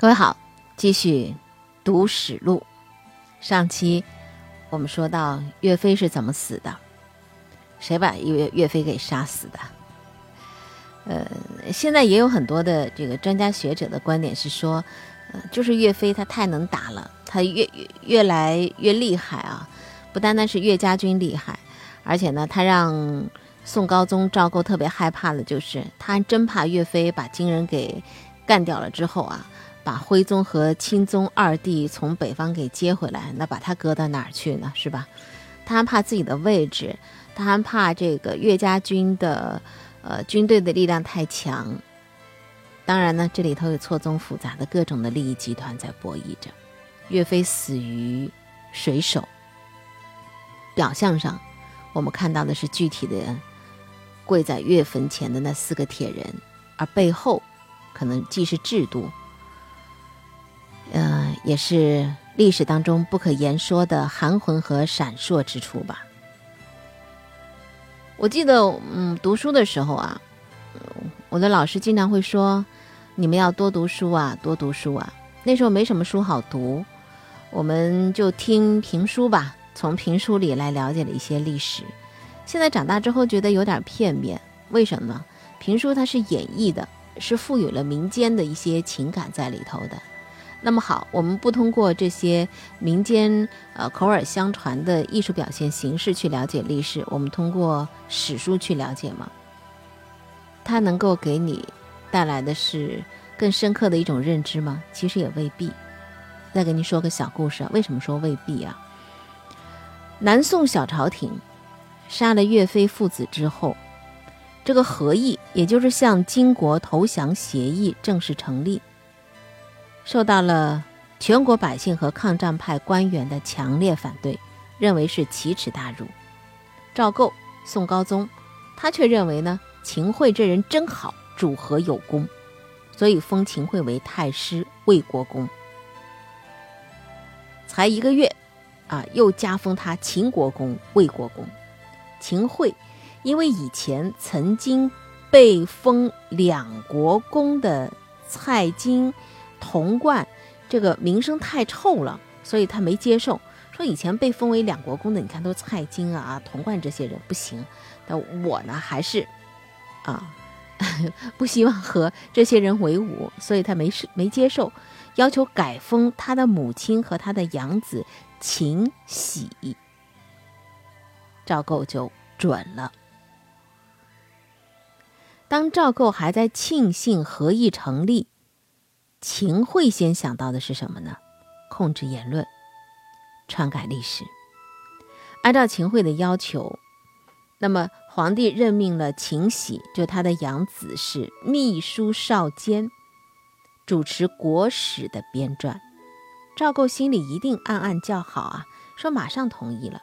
各位好，继续读史录。上期我们说到岳飞是怎么死的，谁把岳岳飞给杀死的？呃，现在也有很多的这个专家学者的观点是说，呃，就是岳飞他太能打了，他越越来越厉害啊！不单单是岳家军厉害，而且呢，他让宋高宗赵构特别害怕的就是，他真怕岳飞把金人给干掉了之后啊。把徽宗和钦宗二帝从北方给接回来，那把他搁到哪儿去呢？是吧？他还怕自己的位置，他还怕这个岳家军的呃军队的力量太强。当然呢，这里头有错综复杂的各种的利益集团在博弈着。岳飞死于水手，表象上我们看到的是具体的跪在岳坟前的那四个铁人，而背后可能既是制度。嗯，也是历史当中不可言说的含混和闪烁之处吧。我记得，嗯，读书的时候啊，我的老师经常会说：“你们要多读书啊，多读书啊。”那时候没什么书好读，我们就听评书吧，从评书里来了解了一些历史。现在长大之后觉得有点片面，为什么？评书它是演绎的，是赋予了民间的一些情感在里头的。那么好，我们不通过这些民间呃口耳相传的艺术表现形式去了解历史，我们通过史书去了解吗？它能够给你带来的是更深刻的一种认知吗？其实也未必。再给你说个小故事啊，为什么说未必啊？南宋小朝廷杀了岳飞父子之后，这个和议，也就是向金国投降协议正式成立。受到了全国百姓和抗战派官员的强烈反对，认为是奇耻大辱。赵构、宋高宗，他却认为呢，秦桧这人真好，主和有功，所以封秦桧为太师、魏国公。才一个月，啊，又加封他秦国公、魏国公。秦桧因为以前曾经被封两国公的蔡京。童贯这个名声太臭了，所以他没接受。说以前被封为两国公的，你看都蔡京啊、童贯这些人不行。但我呢，还是啊，不希望和这些人为伍，所以他没事没接受，要求改封他的母亲和他的养子秦喜。赵构就准了。当赵构还在庆幸合议成立。秦桧先想到的是什么呢？控制言论，篡改历史。按照秦桧的要求，那么皇帝任命了秦喜，就他的养子是秘书少监，主持国史的编撰。赵构心里一定暗暗叫好啊，说马上同意了。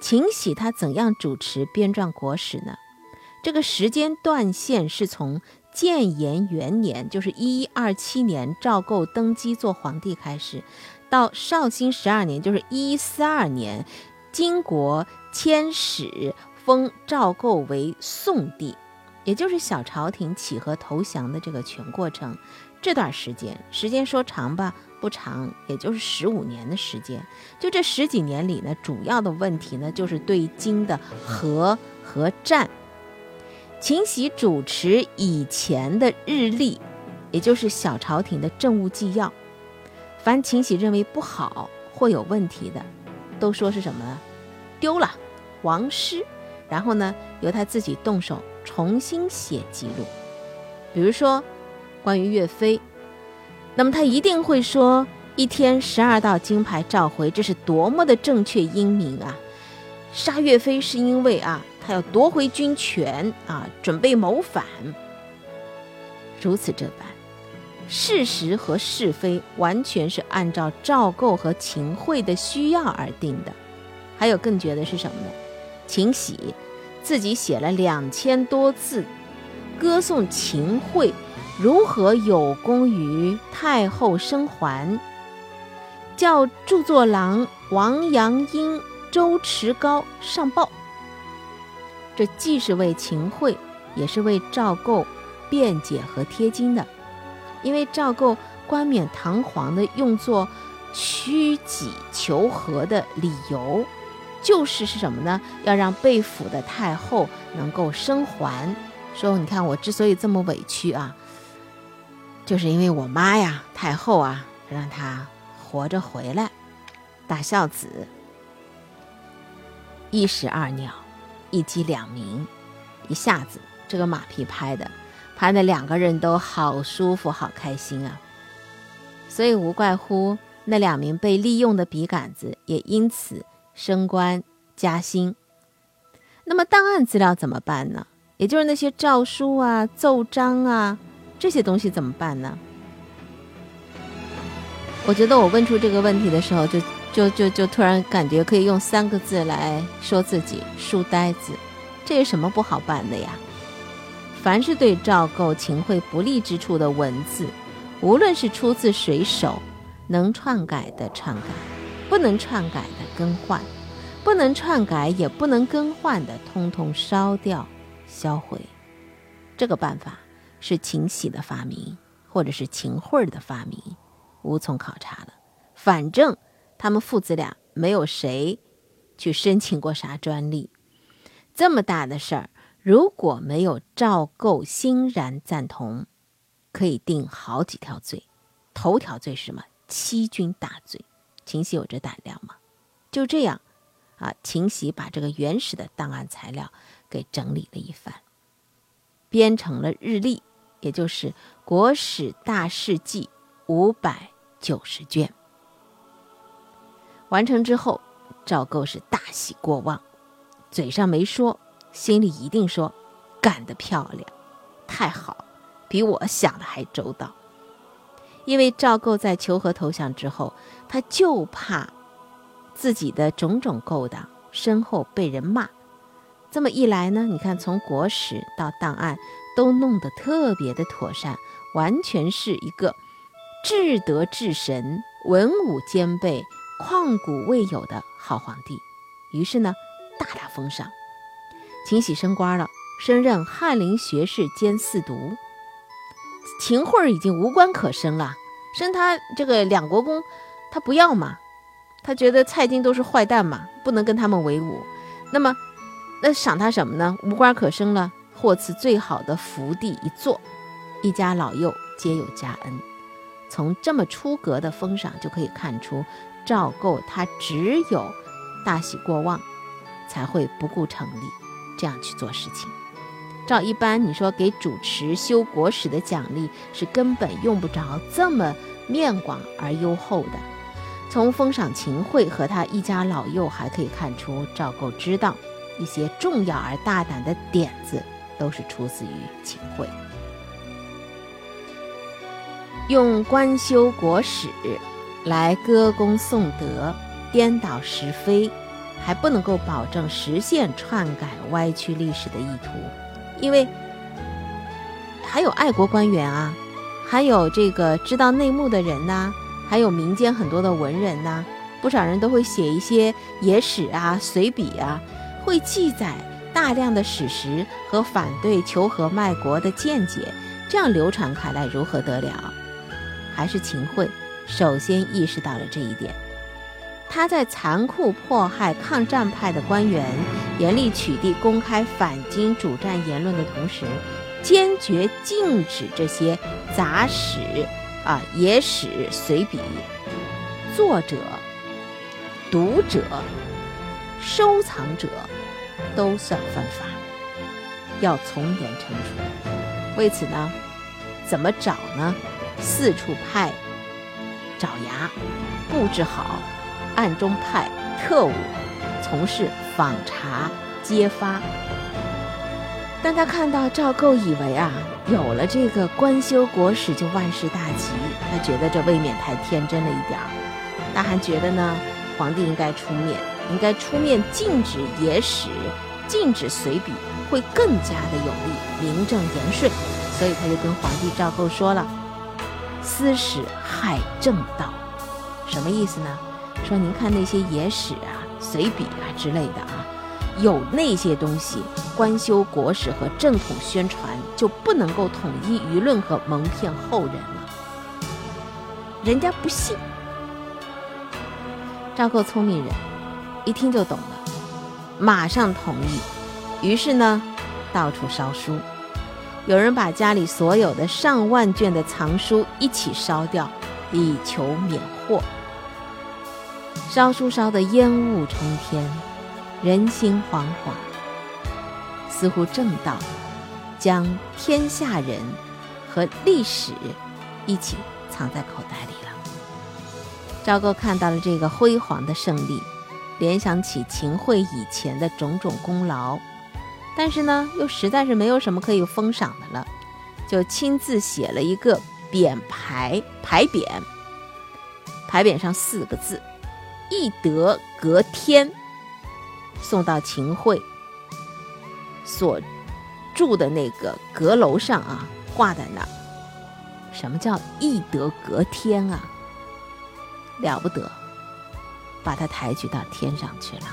秦喜他怎样主持编撰国史呢？这个时间断线是从。建炎元年，就是一一二七年，赵构登基做皇帝开始，到绍兴十二年，就是一一四二年，金国迁使封赵构为宋帝，也就是小朝廷起和投降的这个全过程。这段时间，时间说长吧，不长，也就是十五年的时间。就这十几年里呢，主要的问题呢，就是对金的和和战。秦喜主持以前的日历，也就是小朝廷的政务纪要。凡秦喜认为不好或有问题的，都说是什么呢？丢了，亡失。然后呢，由他自己动手重新写记录。比如说，关于岳飞，那么他一定会说：一天十二道金牌召回，这是多么的正确英明啊！杀岳飞是因为啊。他要夺回军权啊，准备谋反。如此这般，事实和是非完全是按照赵构和秦桧的需要而定的。还有更绝的是什么呢？秦喜自己写了两千多字，歌颂秦桧如何有功于太后生还，叫著作郎王阳英、周持高上报。这既是为秦桧，也是为赵构辩解和贴金的，因为赵构冠冕堂皇的用作屈己求和的理由，就是是什么呢？要让被俘的太后能够生还。说你看我之所以这么委屈啊，就是因为我妈呀，太后啊，让她活着回来。大孝子，一石二鸟，一鸡两鸣，一下子这个马屁拍的。拍的两个人都好舒服，好开心啊！所以无怪乎那两名被利用的笔杆子也因此升官加薪。那么档案资料怎么办呢？也就是那些诏书啊、奏章啊这些东西怎么办呢？我觉得我问出这个问题的时候，就就就就突然感觉可以用三个字来说自己：书呆子。这有什么不好办的呀？凡是对赵构、秦桧不利之处的文字，无论是出自谁手，能篡改的篡改，不能篡改的更换，不能篡改也不能更换的，通通烧掉、销毁。这个办法是秦喜的发明，或者是秦桧的发明，无从考察了。反正他们父子俩没有谁去申请过啥专利，这么大的事儿。如果没有赵构欣然赞同，可以定好几条罪。头条罪是什么？欺君大罪。秦喜有这胆量吗？就这样，啊，秦喜把这个原始的档案材料给整理了一番，编成了日历，也就是《国史大事记》五百九十卷。完成之后，赵构是大喜过望，嘴上没说。心里一定说：“干得漂亮，太好，比我想的还周到。”因为赵构在求和投降之后，他就怕自己的种种勾当身后被人骂。这么一来呢，你看从国史到档案都弄得特别的妥善，完全是一个至德至神、文武兼备、旷古未有的好皇帝。于是呢，大大封赏。秦喜升官了，升任翰林学士兼四读。秦桧已经无官可升了，升他这个两国公，他不要嘛，他觉得蔡京都是坏蛋嘛，不能跟他们为伍。那么，那赏他什么呢？无官可升了，获赐最好的福地一座，一家老幼皆有加恩。从这么出格的封赏就可以看出，赵构他只有大喜过望，才会不顾成立。这样去做事情，照一般你说给主持修国史的奖励是根本用不着这么面广而优厚的。从封赏秦桧和他一家老幼还可以看出，赵构知道一些重要而大胆的点子都是出自于秦桧。用官修国史来歌功颂德、颠倒是非。还不能够保证实现篡改歪曲历史的意图，因为还有爱国官员啊，还有这个知道内幕的人呐，还有民间很多的文人呐，不少人都会写一些野史啊、随笔啊，会记载大量的史实和反对求和卖国的见解，这样流传开来如何得了？还是秦桧首先意识到了这一点。他在残酷迫害抗战派的官员，严厉取缔公开反金主战言论的同时，坚决禁止这些杂史、啊野史、随笔作者、读者、收藏者都算犯法，要从严惩处。为此呢，怎么找呢？四处派爪牙，布置好。暗中派特务从事访查揭发，但他看到赵构以为啊，有了这个官修国史就万事大吉，他觉得这未免太天真了一点儿。他还觉得呢，皇帝应该出面，应该出面禁止野史，禁止随笔，会更加的有利，名正言顺。所以他就跟皇帝赵构说了：“私史害正道。”什么意思呢？说您看那些野史啊、随笔啊之类的啊，有那些东西，官修国史和正统宣传就不能够统一舆论和蒙骗后人了。人家不信。赵构聪明人，一听就懂了，马上同意。于是呢，到处烧书，有人把家里所有的上万卷的藏书一起烧掉，以求免祸。烧书烧得烟雾冲天，人心惶惶，似乎正道将天下人和历史一起藏在口袋里了。赵构看到了这个辉煌的胜利，联想起秦桧以前的种种功劳，但是呢，又实在是没有什么可以封赏的了，就亲自写了一个匾牌牌匾，牌匾上四个字“懿德阁天”，送到秦桧所住的那个阁楼上啊，挂在那儿。什么叫“懿德阁天”啊？了不得，把他抬举到天上去了。